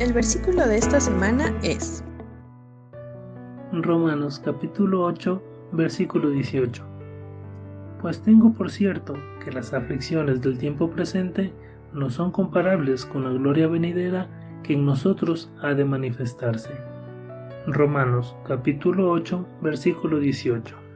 El versículo de esta semana es Romanos capítulo 8, versículo 18. Pues tengo por cierto que las aflicciones del tiempo presente no son comparables con la gloria venidera que en nosotros ha de manifestarse. Romanos capítulo 8, versículo 18.